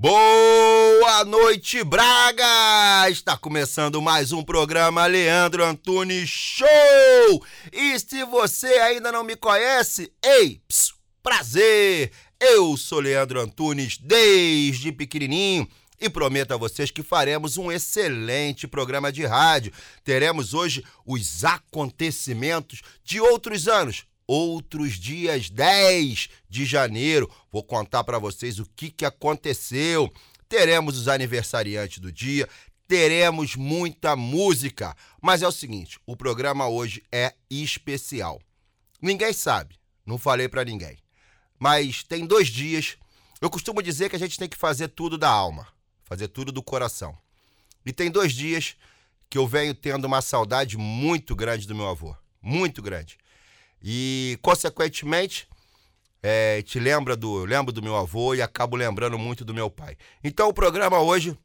Boa noite, Braga! Está começando mais um programa Leandro Antunes Show! E se você ainda não me conhece, ei, psiu, prazer! Eu sou Leandro Antunes desde pequenininho e prometo a vocês que faremos um excelente programa de rádio. Teremos hoje os acontecimentos de outros anos, outros dias 10 de janeiro. Vou contar para vocês o que, que aconteceu. Teremos os aniversariantes do dia, teremos muita música. Mas é o seguinte, o programa hoje é especial. Ninguém sabe, não falei para ninguém. Mas tem dois dias. Eu costumo dizer que a gente tem que fazer tudo da alma, fazer tudo do coração. E tem dois dias que eu venho tendo uma saudade muito grande do meu avô, muito grande. E, consequentemente, é, te lembra do, lembro do meu avô e acabo lembrando muito do meu pai. Então, o programa hoje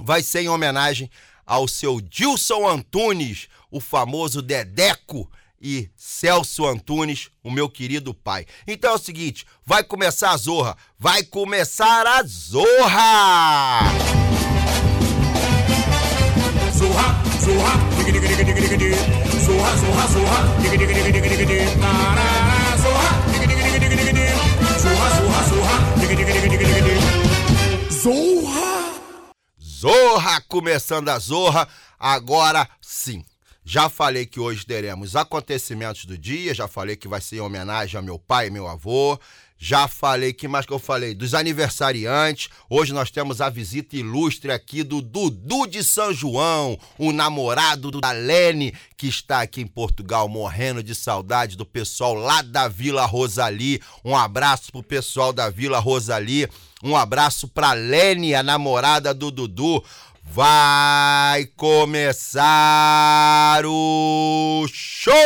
vai ser em homenagem ao seu Dilson Antunes, o famoso Dedeco e Celso Antunes, o meu querido pai. Então é o seguinte, vai começar a zorra, vai começar a zorra! Zorra, zorra, Zorra, zorra, zorra, zorra. Zorra, zorra, zorra. Zorra! Zorra, começando a zorra, agora sim. Já falei que hoje teremos acontecimentos do dia, já falei que vai ser em homenagem ao meu pai e meu avô. Já falei, que mais que eu falei? Dos aniversariantes. Hoje nós temos a visita ilustre aqui do Dudu de São João, o namorado da Lene, que está aqui em Portugal morrendo de saudade do pessoal lá da Vila Rosali. Um abraço pro pessoal da Vila Rosali. Um abraço pra Lene, a namorada do Dudu. Vai começar o show!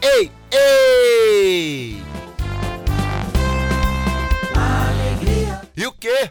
Ei, ei! Alegria, E o quê?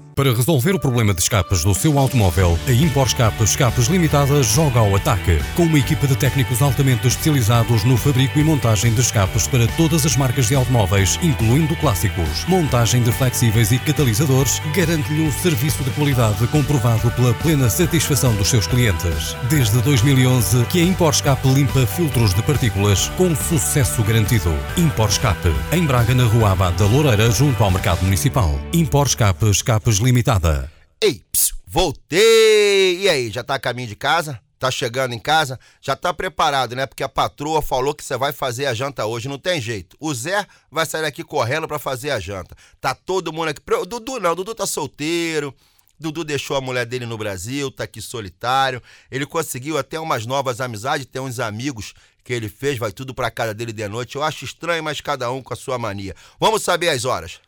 Para resolver o problema de escapes do seu automóvel, a Impor Escape Escapes Limitada joga ao ataque. Com uma equipa de técnicos altamente especializados no fabrico e montagem de escapes para todas as marcas de automóveis, incluindo clássicos. Montagem de flexíveis e catalisadores garante-lhe um serviço de qualidade comprovado pela plena satisfação dos seus clientes. Desde 2011 que a Impor Escape limpa filtros de partículas com sucesso garantido. Impor Escape, em Braga, na Rua Abad da Loureira, junto ao Mercado Municipal. Impor Escape Escapes Limitada. Ei, voltei! E aí, já tá a caminho de casa? Tá chegando em casa? Já tá preparado, né? Porque a patroa falou que você vai fazer a janta hoje, não tem jeito. O Zé vai sair aqui correndo pra fazer a janta. Tá todo mundo aqui. Pro- Dudu não, Dudu tá solteiro. Dudu deixou a mulher dele no Brasil, tá aqui solitário. Ele conseguiu até umas novas amizades, tem uns amigos que ele fez, vai tudo pra casa dele de noite. Eu acho estranho, mas cada um com a sua mania. Vamos saber as horas.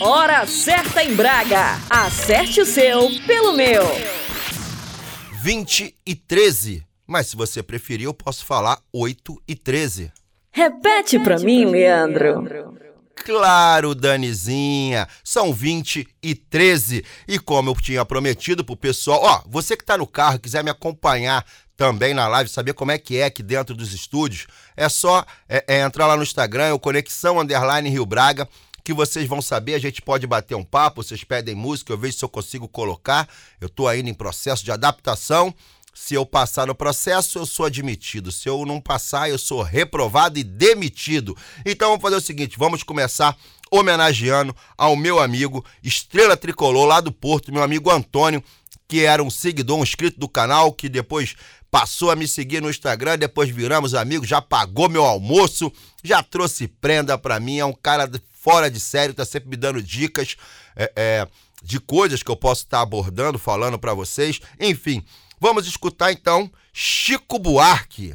Hora certa em Braga. Acerte o seu pelo meu. 20 e 13. Mas se você preferir, eu posso falar 8 e 13. Repete pra mim, Leandro. Claro, Danizinha, são 20 e 13. E como eu tinha prometido pro pessoal, ó, você que tá no carro, quiser me acompanhar também na live, saber como é que é aqui dentro dos estúdios, é só é, é entrar lá no Instagram, o Conexão Underline Rio Braga, que vocês vão saber, a gente pode bater um papo, vocês pedem música, eu vejo se eu consigo colocar. Eu tô ainda em processo de adaptação. Se eu passar no processo, eu sou admitido. Se eu não passar, eu sou reprovado e demitido. Então vamos fazer o seguinte: vamos começar homenageando ao meu amigo Estrela Tricolor lá do Porto, meu amigo Antônio, que era um seguidor, um inscrito do canal, que depois passou a me seguir no Instagram, depois viramos amigos, já pagou meu almoço, já trouxe prenda pra mim, é um cara fora de sério, tá sempre me dando dicas é, é, de coisas que eu posso estar abordando, falando pra vocês. Enfim, Vamos escutar então Chico Buarque.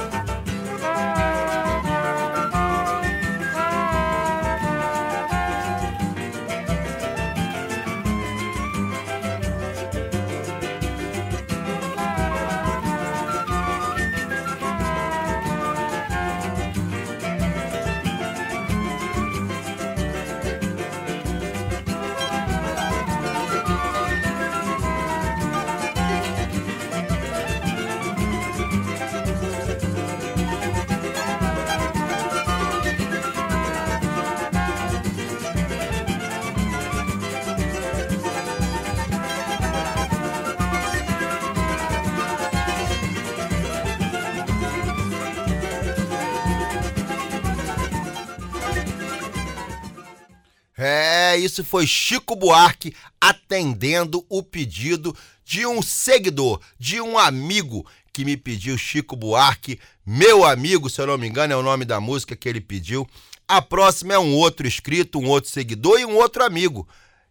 Isso foi Chico Buarque atendendo o pedido de um seguidor, de um amigo que me pediu Chico Buarque, meu amigo, se eu não me engano, é o nome da música que ele pediu. A próxima é um outro inscrito, um outro seguidor e um outro amigo,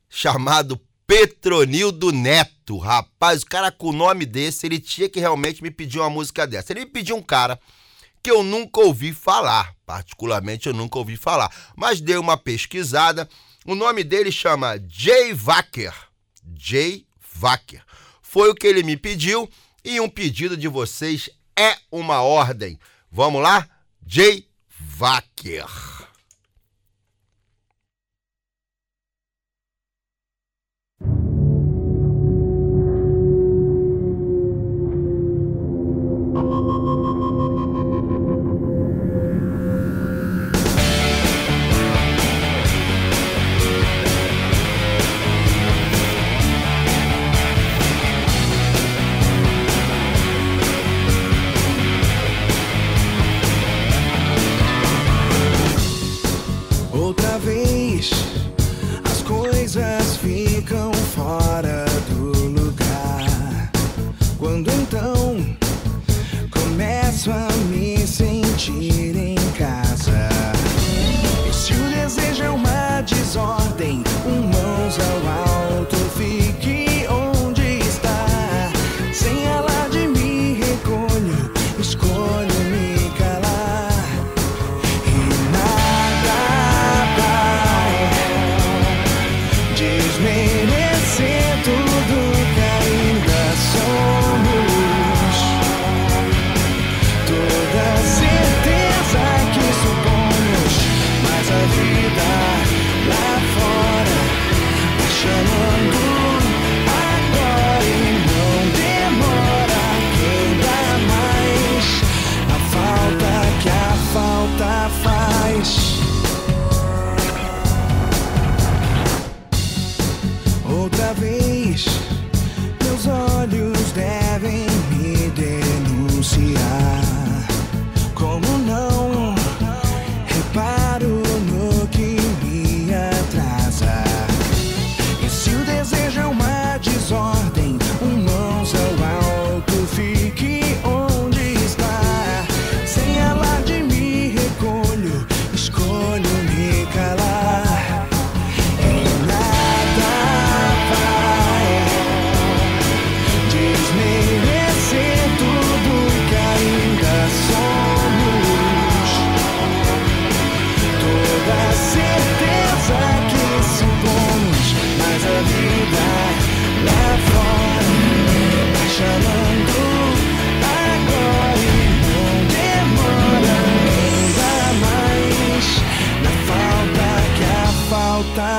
chamado Petronildo Neto. Rapaz, o cara com o nome desse, ele tinha que realmente me pedir uma música dessa. Ele me pediu um cara que eu nunca ouvi falar, particularmente eu nunca ouvi falar, mas dei uma pesquisada. O nome dele chama Jay Wacker. Jay Wacker. Foi o que ele me pediu e um pedido de vocês é uma ordem. Vamos lá? Jay Wacker.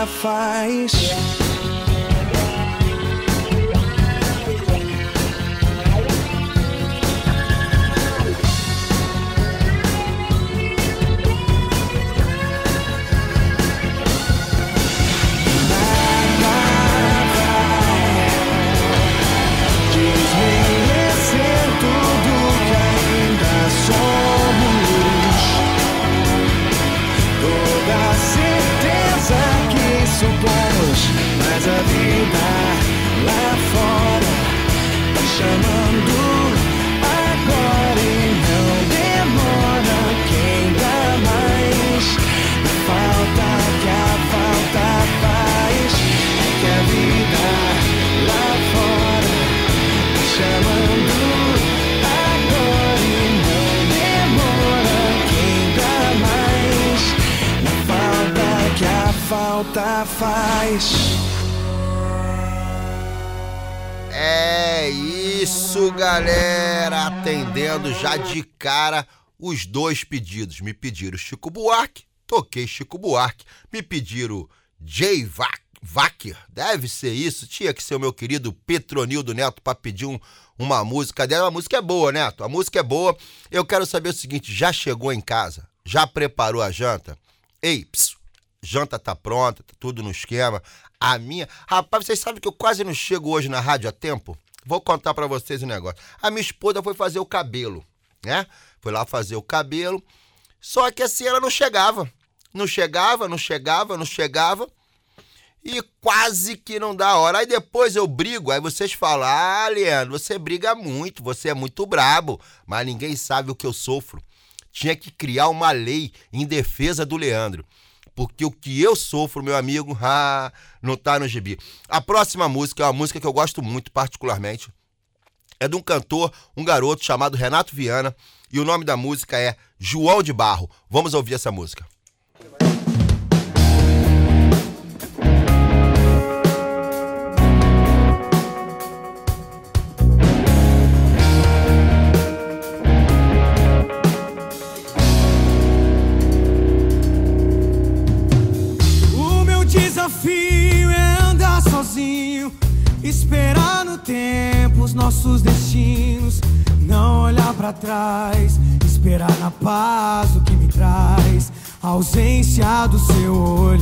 Faz. Falta faz. É isso, galera! Atendendo já de cara os dois pedidos. Me pediram Chico Buarque, toquei Chico Buarque. Me pediram Jay Va- Wacker, deve ser isso. Tinha que ser o meu querido Petronildo Neto para pedir um- uma música dela. A música é boa, Neto. A música é boa. Eu quero saber o seguinte: já chegou em casa? Já preparou a janta? Ei, ps, janta tá pronta, tá tudo no esquema. A minha. Rapaz, vocês sabem que eu quase não chego hoje na rádio a tempo? Vou contar pra vocês um negócio. A minha esposa foi fazer o cabelo, né? Foi lá fazer o cabelo. Só que assim ela não chegava. Não chegava, não chegava, não chegava. e quase que não dá hora. Aí depois eu brigo, aí vocês falam: Ah, Leandro, você briga muito, você é muito brabo, mas ninguém sabe o que eu sofro. Tinha que criar uma lei em defesa do Leandro. Porque o que eu sofro, meu amigo, não tá no gibi. A próxima música é uma música que eu gosto muito, particularmente. É de um cantor, um garoto chamado Renato Viana. E o nome da música é João de Barro. Vamos ouvir essa música. Tempo os nossos destinos, não olhar pra trás, esperar na paz o que me traz, a ausência do seu olhar.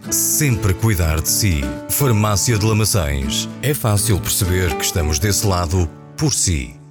sempre cuidar de si. Farmácia de Lamaçães. É fácil perceber que estamos desse lado por si.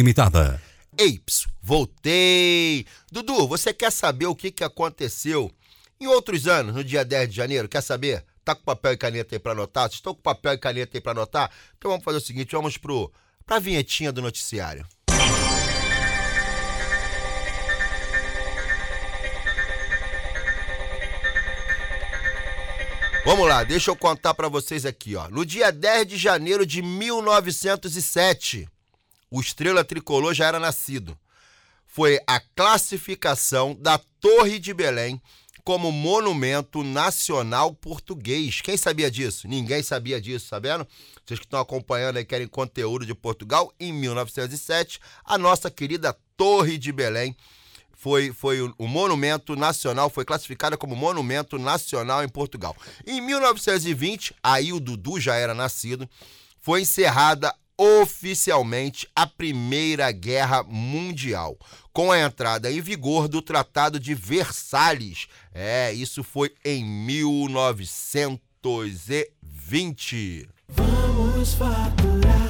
Limitada. Ei, voltei! Dudu, você quer saber o que, que aconteceu em outros anos, no dia 10 de janeiro? Quer saber? Tá com papel e caneta aí pra anotar? Vocês estão com papel e caneta aí pra anotar? Então vamos fazer o seguinte, vamos pro, pra vinhetinha do noticiário. Vamos lá, deixa eu contar pra vocês aqui, ó. No dia 10 de janeiro de 1907, o Estrela Tricolor já era nascido. Foi a classificação da Torre de Belém como monumento nacional português. Quem sabia disso? Ninguém sabia disso, sabendo? Vocês que estão acompanhando e querem conteúdo de Portugal, em 1907, a nossa querida Torre de Belém foi, foi o, o monumento nacional, foi classificada como monumento nacional em Portugal. Em 1920, aí o Dudu já era nascido, foi encerrada oficialmente a Primeira Guerra Mundial, com a entrada em vigor do Tratado de Versalhes. É, isso foi em 1920. Vamos faturar.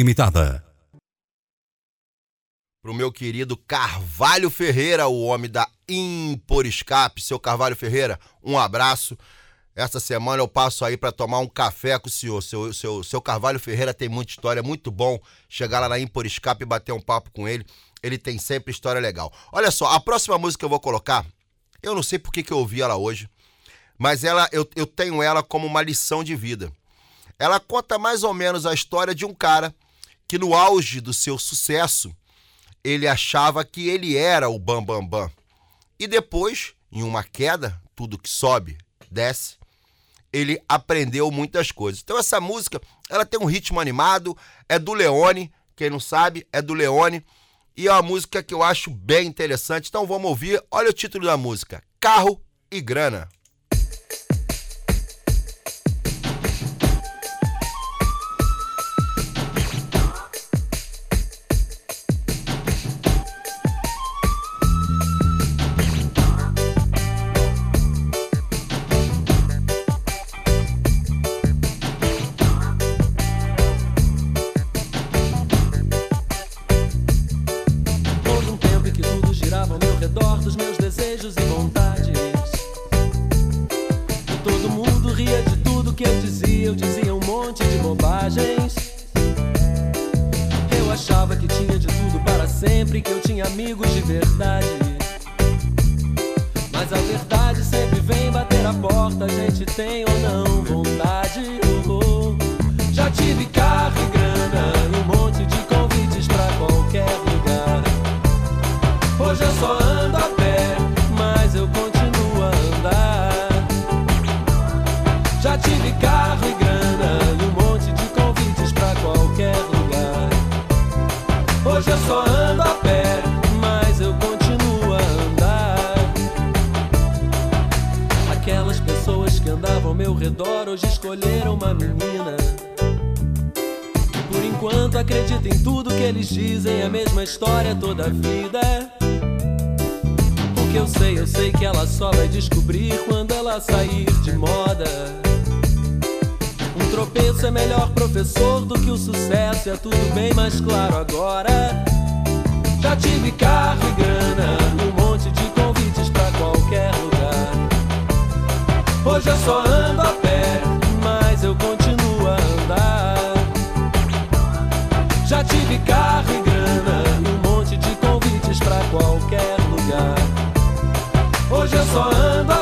Limitada. Pro meu querido Carvalho Ferreira, o homem da Impor Escape. Seu Carvalho Ferreira, um abraço. Essa semana eu passo aí para tomar um café com o senhor. Seu, seu, seu Carvalho Ferreira tem muita história, muito bom chegar lá na Impor Escape e bater um papo com ele. Ele tem sempre história legal. Olha só, a próxima música que eu vou colocar, eu não sei por que, que eu ouvi ela hoje, mas ela eu, eu tenho ela como uma lição de vida. Ela conta mais ou menos a história de um cara que no auge do seu sucesso, ele achava que ele era o bam bam bam. E depois, em uma queda, tudo que sobe, desce, ele aprendeu muitas coisas. Então essa música, ela tem um ritmo animado, é do Leone, quem não sabe, é do Leone, e é uma música que eu acho bem interessante. Então vamos ouvir. Olha o título da música: Carro e Grana. Tropeço é melhor professor do que o sucesso, é tudo bem mais claro agora. Já tive carro e grana, um monte de convites pra qualquer lugar. Hoje eu só ando a pé, mas eu continuo a andar. Já tive carro e grana, um monte de convites pra qualquer lugar. Hoje eu só ando a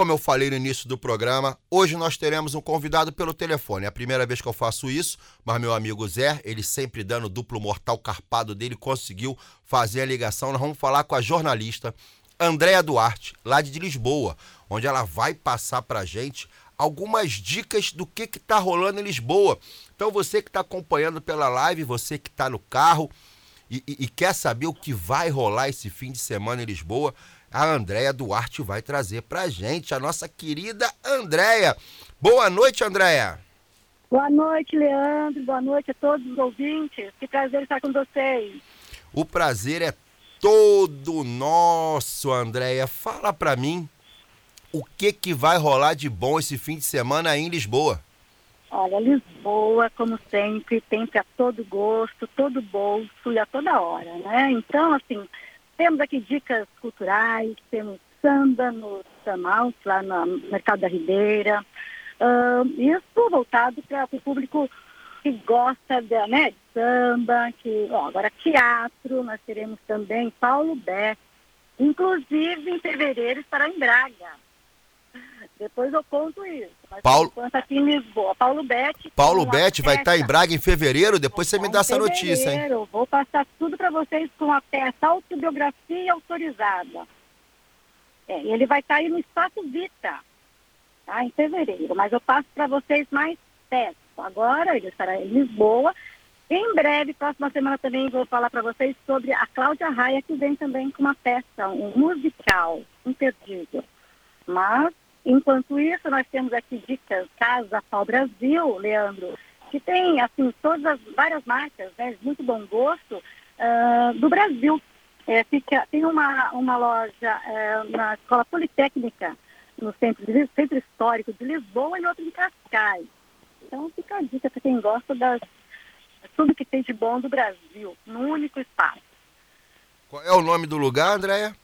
Como eu falei no início do programa, hoje nós teremos um convidado pelo telefone. É a primeira vez que eu faço isso, mas meu amigo Zé, ele sempre dando o duplo mortal carpado dele, conseguiu fazer a ligação. Nós vamos falar com a jornalista Andréa Duarte, lá de Lisboa, onde ela vai passar pra gente algumas dicas do que que tá rolando em Lisboa. Então você que está acompanhando pela live, você que está no carro e, e- e quer saber o que vai rolar esse fim de semana em Lisboa, a Andréia Duarte vai trazer pra gente, a nossa querida Andréia. Boa noite, Andréia. Boa noite, Leandro. Boa noite a todos os ouvintes. Que prazer estar com vocês. O prazer é todo nosso, Andréia. Fala pra mim o que que vai rolar de bom esse fim de semana aí em Lisboa. Olha, Lisboa, como sempre, tem para todo gosto, todo bolso e a toda hora, né? Então, assim, temos aqui dicas culturais, temos samba no Samaus, lá no Mercado da Ribeira. Ah, isso voltado para o público que gosta de, né, de samba, que, ó, agora teatro, nós teremos também Paulo Beck, inclusive em fevereiro estará em Braga. Depois eu conto isso. Paulo- aqui em Lisboa. Paulo Betti. Paulo Betti vai estar em Braga em fevereiro, depois você me dá essa notícia, hein? fevereiro. Vou passar tudo para vocês com a peça Autobiografia Autorizada. É, ele vai estar aí no Espaço Vita, tá? Em fevereiro. Mas eu passo para vocês mais perto. Agora ele estará em Lisboa. Em breve, próxima semana também vou falar para vocês sobre a Cláudia Raia, que vem também com uma peça, um musical imperdível. Mas, enquanto isso, nós temos aqui dicas Casa Pau Brasil, Leandro, que tem, assim, todas as várias marcas, né, de muito bom gosto, ah, do Brasil. É, fica, tem uma, uma loja é, na Escola Politécnica, no centro, centro histórico de Lisboa e outra em Cascais. Então, fica a dica para quem gosta das tudo que tem de bom do Brasil, num único espaço. Qual é o nome do lugar, Andréia?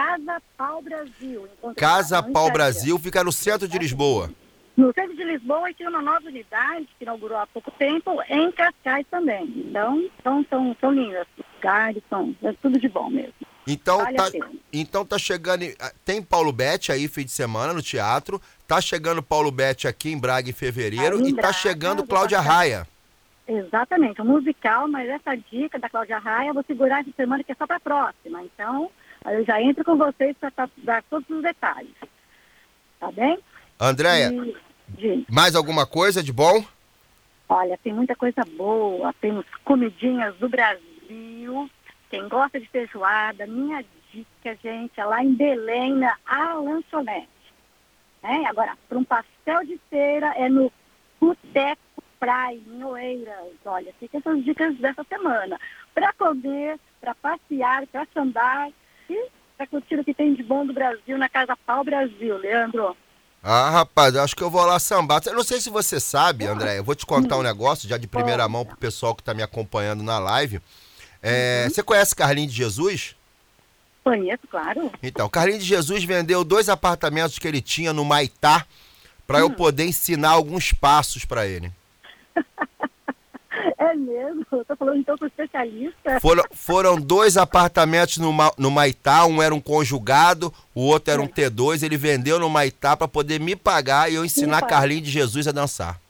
Casa Pau Brasil. Casa Pau. Brasil, fica no centro de Lisboa. No centro de Lisboa e tem uma nova unidade que inaugurou há pouco tempo em Cascais também. Então, são, são, são lindas. Lugares são é tudo de bom mesmo. Então Vale tá, então tá chegando. em- Tem Paulo Betti aí, fim de semana, no teatro. Tá chegando Paulo Betti aqui em Braga em fevereiro. Aí e tá Braga, chegando vou Cláudia passar- Raia. Exatamente, um musical, mas essa dica da Cláudia Raia eu vou segurar essa semana que é só para próxima. Então, aí eu já entro com vocês para dar todos os detalhes. Tá bem? Andréia, E, mais alguma coisa de bom? olha, tem muita coisa boa, temos comidinhas do Brasil. Quem gosta de feijoada, minha dica, gente, é lá em Belém, na A Lanchonete. Né? Agora, para um pastel de feira é no Boteco Praia, em Oeiras. Olha, fica essas dicas dessa semana. Para comer, para passear, para sambar e para curtir o que tem de bom do Brasil na Casa Pau Brasil, Leandro. Ah, rapaz, eu acho que eu vou lá sambar. Eu não sei se você sabe, André, eu vou te contar um negócio já de primeira mão pro pessoal que tá me acompanhando na live. É, Você conhece Carlinhos de Jesus? Conheço, claro. Então, Carlinhos de Jesus vendeu dois apartamentos que ele tinha no Maitá para eu poder ensinar alguns passos para ele. É mesmo? Tô falando então com especialista. Foram, foram dois apartamentos no, no Maitá, um era um conjugado, o outro era um T2. Ele vendeu no Maitá para poder me pagar e eu ensinar. Carlinhos de Jesus a dançar.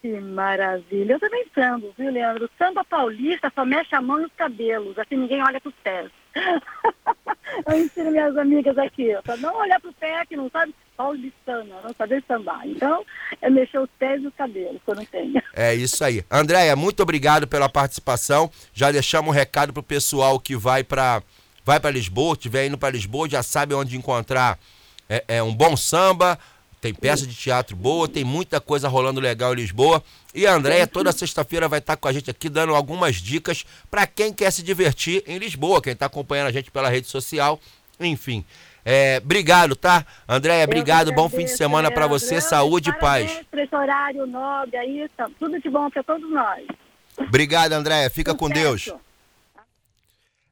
Que maravilha. Eu também sambo, viu, Leandro? Samba paulista só mexe a mão e os cabelos, assim ninguém olha pros pés. Eu ensino minhas amigas aqui, não olhar pro pé que não sabe paulistana, não saber sambar. Então, é mexer os pés e os cabelos, não tenho. É isso aí. Andréia, muito obrigado pela participação. Já deixamos um recado pro pessoal que vai para vai para Lisboa, estiver indo para Lisboa, já sabe onde encontrar é, é, um bom samba, tem peça de teatro boa, tem muita coisa rolando legal em Lisboa. E a Andréia toda sexta-feira vai estar com a gente aqui dando algumas dicas para quem quer se divertir em Lisboa, quem está acompanhando a gente pela rede social, enfim. É, obrigado, tá? Andréia, obrigado. Bom fim de semana para você, saúde e paz. Por esse horário nobre aí, tá tudo de bom para todos nós. Obrigado, Andréia. Fica com Deus.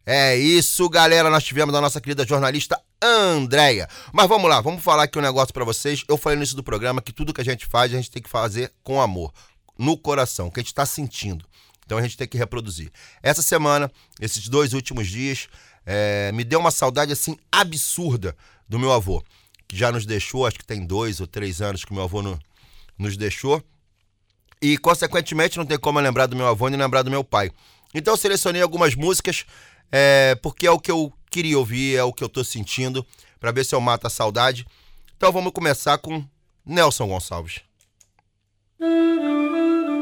É isso, galera. Nós tivemos a nossa querida jornalista Andréia. Mas vamos lá, vamos falar aqui um negócio pra vocês. Eu falei no início do programa que tudo que a gente faz, a gente tem que fazer com amor, no coração, que a gente tá sentindo. Então a gente tem que reproduzir. Essa semana, esses dois últimos dias, é, me deu uma saudade assim absurda do meu avô, que já nos deixou, acho que tem dois ou três anos que meu avô no- nos deixou. E, consequentemente, não tem como lembrar do meu avô nem lembrar do meu pai. Então, eu selecionei algumas músicas, é, porque é o que eu queria ouvir, é o que eu tô sentindo, pra ver se eu mato a saudade. Então, vamos começar com Nelson Gonçalves. Boêmia,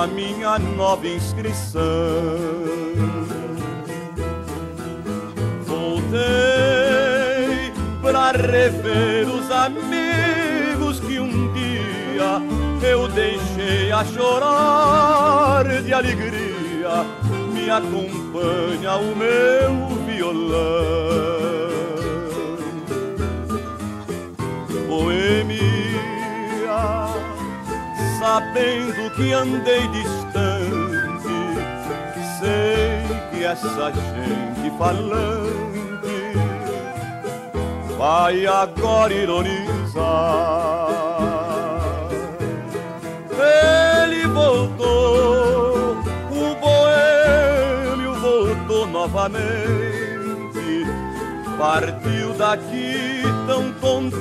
a minha nova inscrição. Voltei pra rever os amigos que um dia eu deixei a chorar de alegria. Me acompanha o meu violão. Boêmia, sabendo que andei distante, sei que essa gente falante vai agora ironizar. Ele voltou, o boêmio voltou novamente, partiu daqui tão contente,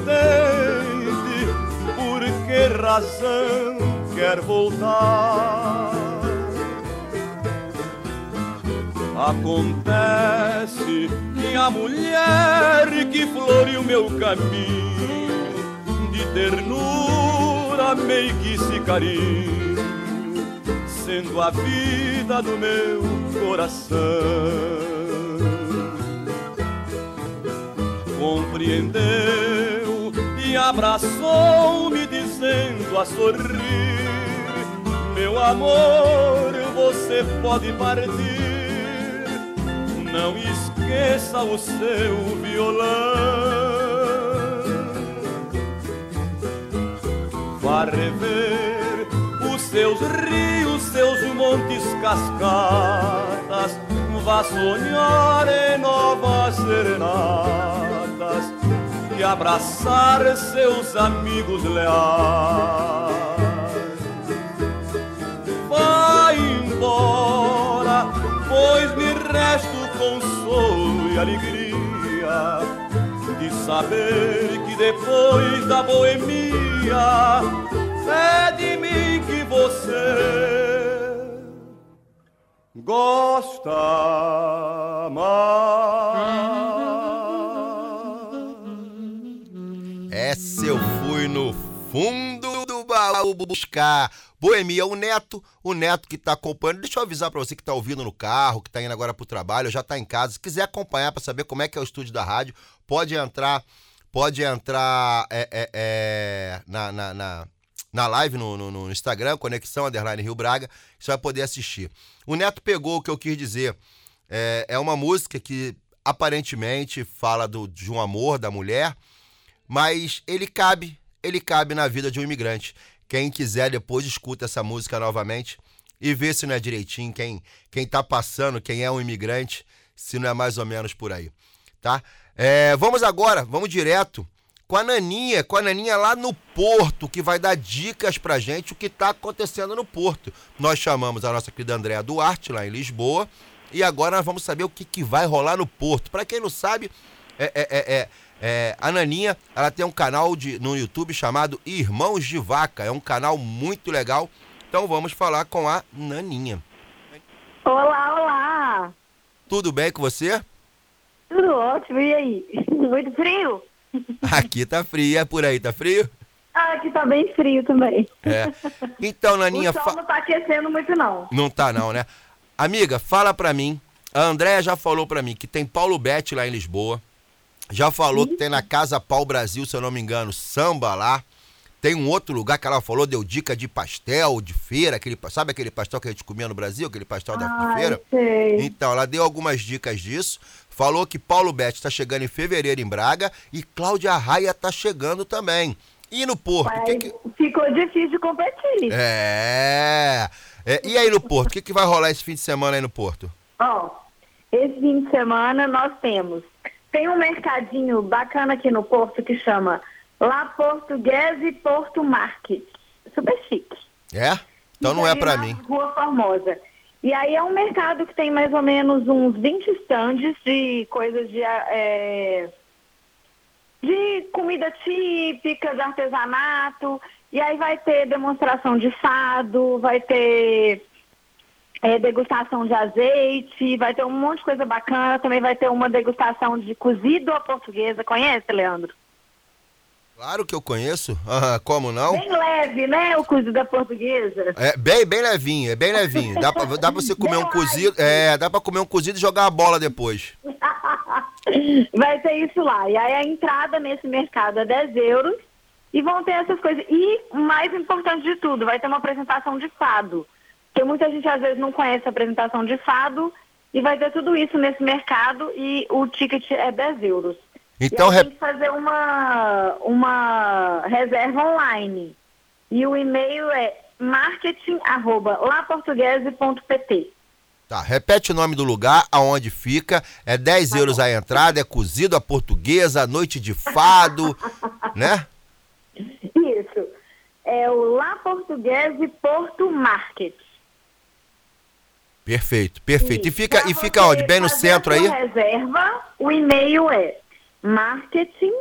que razão quer voltar? Acontece que a mulher que floreou meu caminho de ternura, meiguice e carinho, sendo a vida do meu coração. Compreendeu e abraçou-me dizendo a sorrir: Meu amor, você pode partir não esqueça o seu violão. Vá rever os seus rios, seus montes, cascatas. Vá sonhar em novas serenatas e abraçar seus amigos leais. Vá embora, pois me resta o consolo e alegria de saber que depois da boemia é de mim que você gosta mais. Essa eu fui no fundo do baú buscar. Boemia, o Neto, o Neto que tá acompanhando. Deixa eu avisar pra você que tá ouvindo no carro, que tá indo agora pro trabalho, já tá em casa. Se quiser acompanhar pra saber como é que é o estúdio da rádio, pode entrar, pode entrar é, é, é, na, na, na, na live no, no, no Instagram, Conexão Underline Rio Braga, você vai poder assistir. O Neto pegou o que eu quis dizer. É, é uma música que aparentemente fala do, de um amor da mulher, mas ele cabe, ele cabe na vida de um imigrante. Quem quiser depois escuta essa música novamente e vê se não é direitinho quem quem tá passando, quem é um imigrante, se não é mais ou menos por aí, tá? É, vamos agora, vamos direto com a Naninha, com a Naninha lá no Porto, que vai dar dicas pra gente o que tá acontecendo no Porto. Nós chamamos a nossa querida Andréa Duarte lá em Lisboa e agora nós vamos saber o que, que vai rolar no Porto. Para quem não sabe, é, é, é, é, a Naninha ela tem um canal de, no YouTube chamado Irmãos de Vaca. É um canal muito legal. Então vamos falar com a Naninha. Olá, olá! Tudo bem com você? Tudo ótimo, e aí? Muito frio? Aqui tá frio, é por aí, tá frio? Ah, aqui tá bem frio também. É. Então, Naninha. O sol fa- não tá aquecendo muito, não. Não tá não, né? Amiga, fala pra mim. A Andréia já falou pra mim que tem Paulo Betti lá em Lisboa. Já falou que tem na Casa Pau Brasil, se eu não me engano, samba lá. Tem um outro lugar que ela falou, deu dica de pastel, de feira, aquele, sabe aquele pastel que a gente comia no Brasil, aquele pastel da Ai, feira? sei. Então, ela deu algumas dicas disso. Falou que Paulo Betti está chegando em fevereiro em Braga e Cláudia Raia tá chegando também. E no Porto? que que... Ficou difícil de competir. É. É, E aí no Porto? O que, que vai rolar esse fim de semana aí no Porto? Ó, esse fim de semana nós temos. Tem um mercadinho bacana aqui no Porto que chama La Portuguese Porto Market. Super chique. É? Então não é na mim. Rua Formosa. E aí é um mercado que tem mais ou menos uns 20 estandes de coisas de, é, de comida típica, de artesanato. E aí vai ter demonstração de fado, vai ter é, degustação de azeite, vai ter um monte de coisa bacana. Também vai ter uma degustação de cozido à portuguesa. Conhece, Leandro? Claro que eu conheço. Ah, como não? Bem leve, né? O cozido à portuguesa. É bem, bem levinho, é bem levinho. Dá pra, dá pra você comer um cozido. É, dá pra comer um cozido e jogar a bola depois. Vai ter isso lá. E aí a entrada nesse mercado é 10 euros. E vão ter essas coisas. E mais importante de tudo, vai ter uma apresentação de fado. Porque muita gente às vezes não conhece a apresentação de fado. E vai ter tudo isso nesse mercado e o ticket é 10 euros. Então, e aí tem que fazer uma, uma reserva online. E o e-mail é marketing.laportuguese.pt. Tá, repete o nome do lugar, aonde fica. É 10 euros a entrada, é cozido a portuguesa, noite de fado, né? Isso. É o La Portuguese Porto Market. Perfeito, perfeito. E fica, Pra e fica onde? Bem no centro aí? reserva, o e-mail é marketing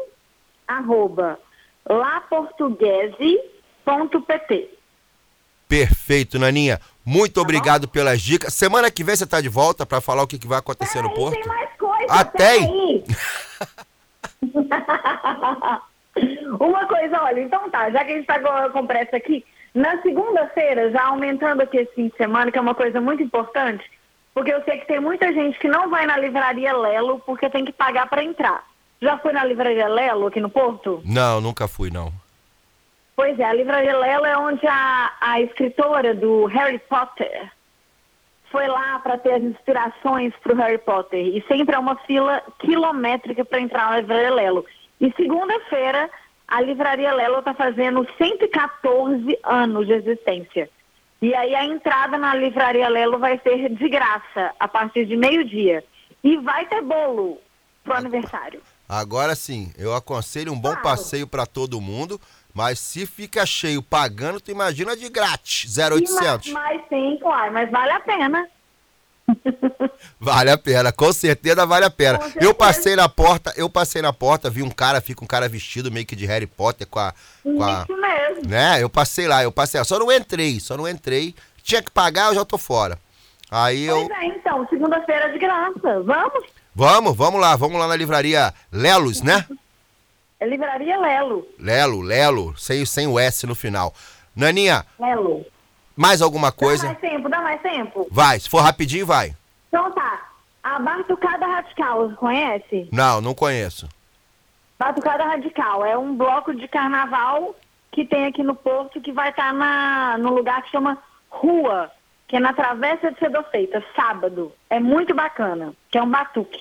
arroba laportuguese.pt. Perfeito, Naninha. Muito obrigado pelas dicas. Semana que vem você tá de volta pra falar o que, que vai acontecer no Porto? Tem mais coisa, tem? peraí. Uma coisa, olha, então tá, já que a gente tá com- com pressa aqui, na segunda-feira, já aumentando aqui esse fim de semana, que é uma coisa muito importante, porque eu sei que tem muita gente que não vai na livraria Lelo porque tem que pagar para entrar. Já foi na livraria Lelo aqui no Porto? Não, nunca fui, não. Pois é, a livraria Lelo é onde a, a escritora do Harry Potter foi lá para ter as inspirações para o Harry Potter. E sempre é uma fila quilométrica para entrar na Livraria Lelo. E segunda-feira, a Livraria Lelo está fazendo 114 anos de existência. E aí a entrada na Livraria Lelo vai ser de graça, a partir de meio-dia. E vai ter bolo pro aniversário. Agora sim, eu aconselho um bom passeio pra todo mundo, mas se fica cheio pagando, tu imagina de grátis, 0800. E mais, mais sim, claro, mas vale a pena. Vale a pena, com certeza vale a pena. Certeza. Eu passei na porta, eu passei na porta, vi um cara, fica um cara vestido meio que de Harry Potter com a. Com a Isso mesmo. né? Eu passei lá, eu passei lá. Só não entrei, só não entrei. Tinha que pagar, eu já tô fora. Aí eu. Pois é, então, segunda-feira de graça. Vamos? Vamos, vamos lá, vamos lá na livraria Lelos, né? É Livraria Lelo. Lelo, Lelo, sem, sem o S no final. Naninha, Lelo. Mais alguma Dá coisa? mais tempo, dá mais tempo. Vai, se for rapidinho, vai. Então tá. A Batucada Radical, conhece? Não, não conheço. Batucada Radical é um bloco de carnaval que tem aqui no Porto que vai estar na no lugar que chama Rua, que é na Travessa de Feita, sábado. É muito bacana, que é um batuque.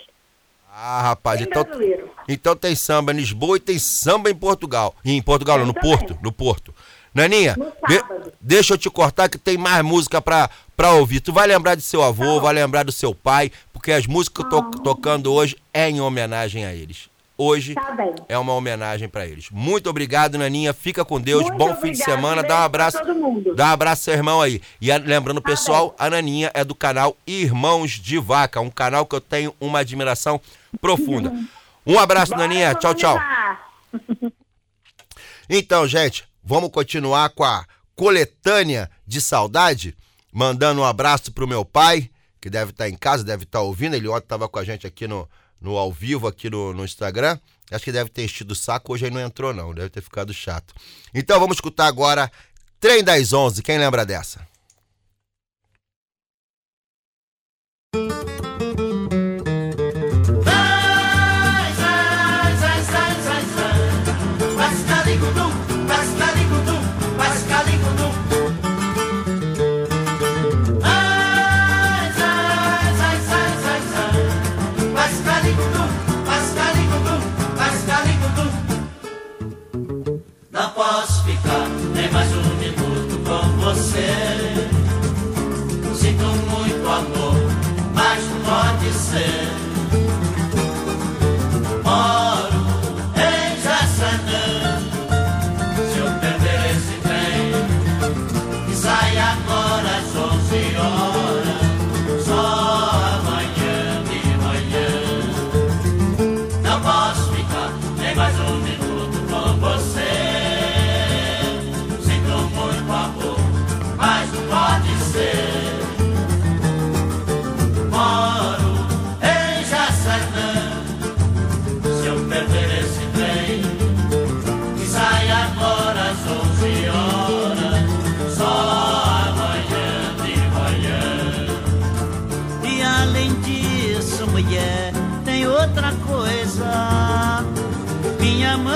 Ah, rapaz, então, brasileiro. então tem samba em Lisboa e tem samba em Portugal. E em Portugal, não, no também. Porto, no Porto. Naninha, de- deixa eu te cortar que tem mais música pra, pra ouvir. Tu vai lembrar de seu avô, vai lembrar do seu pai, porque as músicas que eu tô tocando hoje é em homenagem a eles. Hoje Tá é uma homenagem pra eles. Muito obrigado, Naninha. Fica com Deus. Muito Bom fim de semana. Dá um abraço. todo mundo. Dá um abraço seu irmão aí. E lembrando, Tá pessoal, a Naninha é do canal Irmãos de Vaca, um canal que eu tenho uma admiração profunda. Um abraço, Bora Naninha. Tchau, tchau. Então, gente, vamos continuar com a coletânea de saudade, mandando um abraço pro meu pai, que deve estar em casa, deve estar ouvindo. Ele ontem estava com a gente aqui no, no ao vivo, aqui no, no Instagram. Acho que deve ter enchido o saco, hoje ele não entrou, não. Deve ter ficado chato. Então vamos escutar agora Trem das 11. Quem lembra dessa?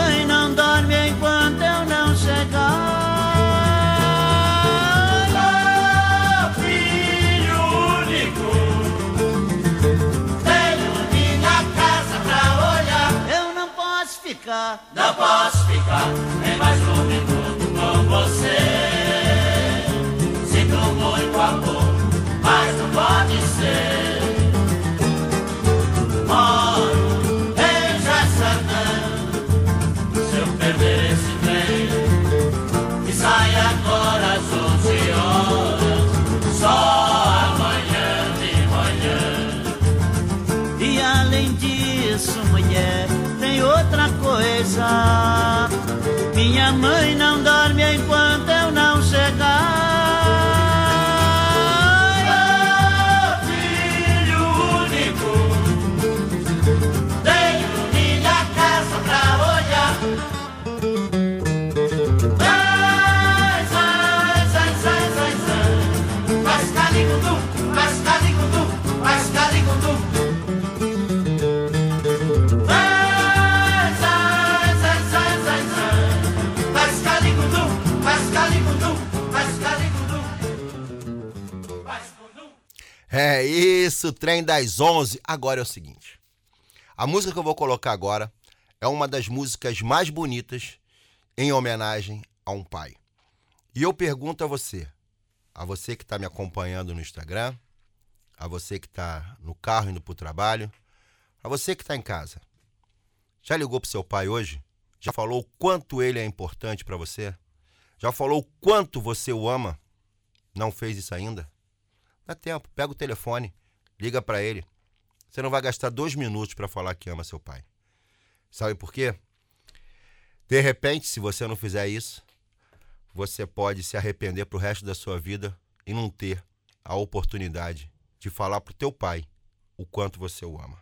Mãe não dorme enquanto eu não chegar. filho único. Tenho minha casa pra olhar. Eu não posso ficar. Não posso ficar nem mais um minuto com você. Coisa. Minha mãe não dorme enquanto isso, trem das 11. Agora é o seguinte. A música que eu vou colocar agora é uma das músicas mais bonitas em homenagem a um pai. E eu pergunto a você, a você que está me acompanhando no Instagram, a você que está no carro indo para o trabalho, a você que está em casa. Já ligou para seu pai hoje? Já falou o quanto ele é importante para você? Já falou o quanto você o ama? Não fez isso ainda? Dá tempo, pega o telefone, liga para ele. Você não vai gastar dois minutos para falar que ama seu pai. Sabe por quê? De repente, se você não fizer isso, você pode se arrepender pro resto da sua vida e não ter a oportunidade de falar pro teu pai o quanto você o ama.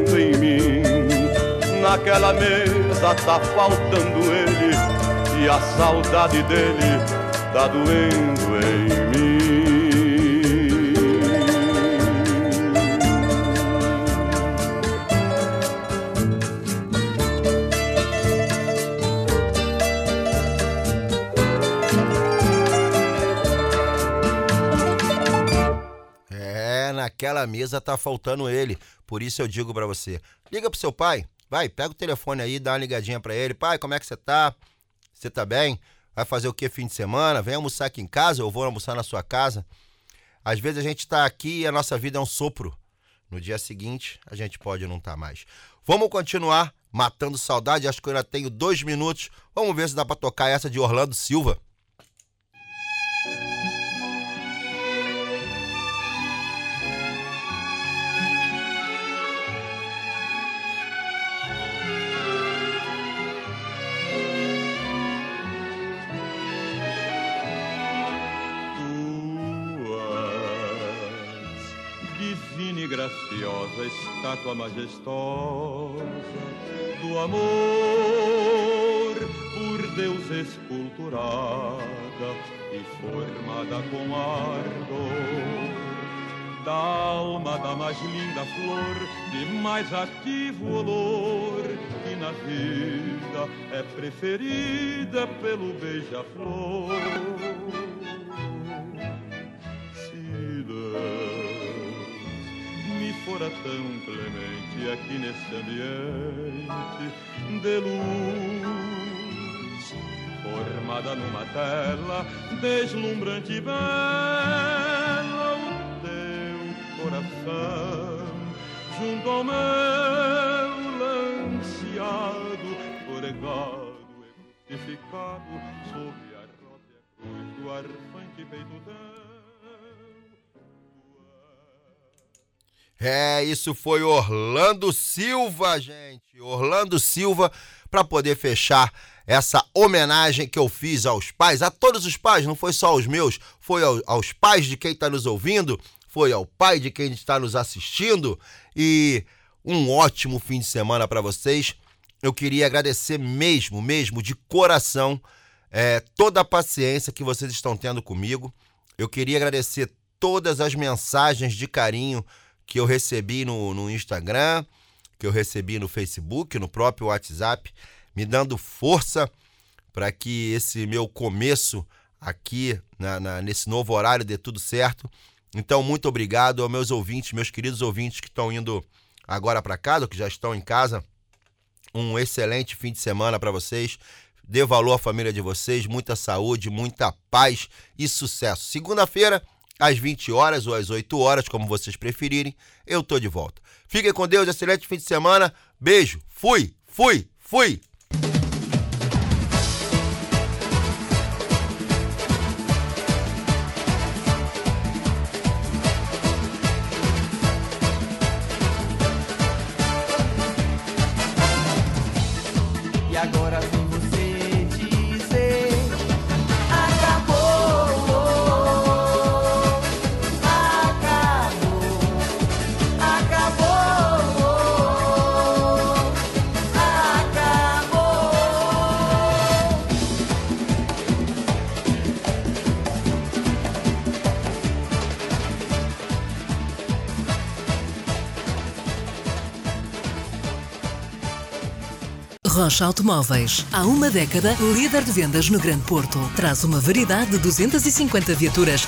Naquela mesa tá faltando ele e a saudade dele tá doendo em mim. É, naquela mesa tá faltando ele. Por isso eu digo pra você: liga pro seu pai, vai, pega o telefone aí, dá uma ligadinha pra ele. Pai, como é que você tá? Você tá bem? Vai fazer o que fim de semana? Vem almoçar aqui em casa, eu vou almoçar na sua casa. Às vezes a gente tá aqui e a nossa vida é um sopro. No dia seguinte, a gente pode não estar mais. Vamos continuar matando saudade. Acho que eu ainda tenho dois minutos. Vamos ver se dá pra tocar essa de Orlando Silva. estátua majestosa do amor por Deus esculturada e formada com ardor da alma da mais linda flor de mais ativo olor que na vida é preferida pelo beija-flor. Cidade hora tão clemente aqui nesse ambiente de luz, formada numa tela deslumbrante e bela, o teu coração junto ao meu lanceado, pregado e crucificado sob a rópia cruz do arfante peito teu. É, isso foi Orlando Silva, gente. Orlando Silva, para poder fechar essa homenagem que eu fiz aos pais, a todos os pais, não foi só aos meus, foi ao- aos pais de quem está nos ouvindo, foi ao pai de quem está nos assistindo e um ótimo fim de semana para vocês. Eu queria agradecer mesmo, mesmo, de coração, é, toda a paciência que vocês estão tendo comigo. Eu queria agradecer todas as mensagens de carinho que eu recebi no, no Instagram, que eu recebi no Facebook, no próprio WhatsApp, me dando força para que esse meu começo aqui na- na- nesse novo horário dê tudo certo. Então, muito obrigado aos meus ouvintes, meus queridos ouvintes que estão indo agora para casa, que já estão em casa. Um excelente fim de semana para vocês. Dê valor à família de vocês, muita saúde, muita paz e sucesso. Segunda-feira, às 20 horas ou às 8 horas, como vocês preferirem, eu tô de volta. Fiquem com Deus, excelente fim de semana. Beijo. Fui, fui, fui. Rocha Automóveis. Há uma década, líder de vendas no Grande Porto. Traz uma variedade de 250 viaturas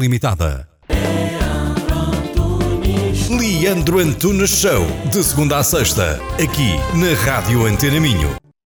Limitada. Leandro Antunes Show, de segunda a sexta, aqui na Rádio Antena Minho.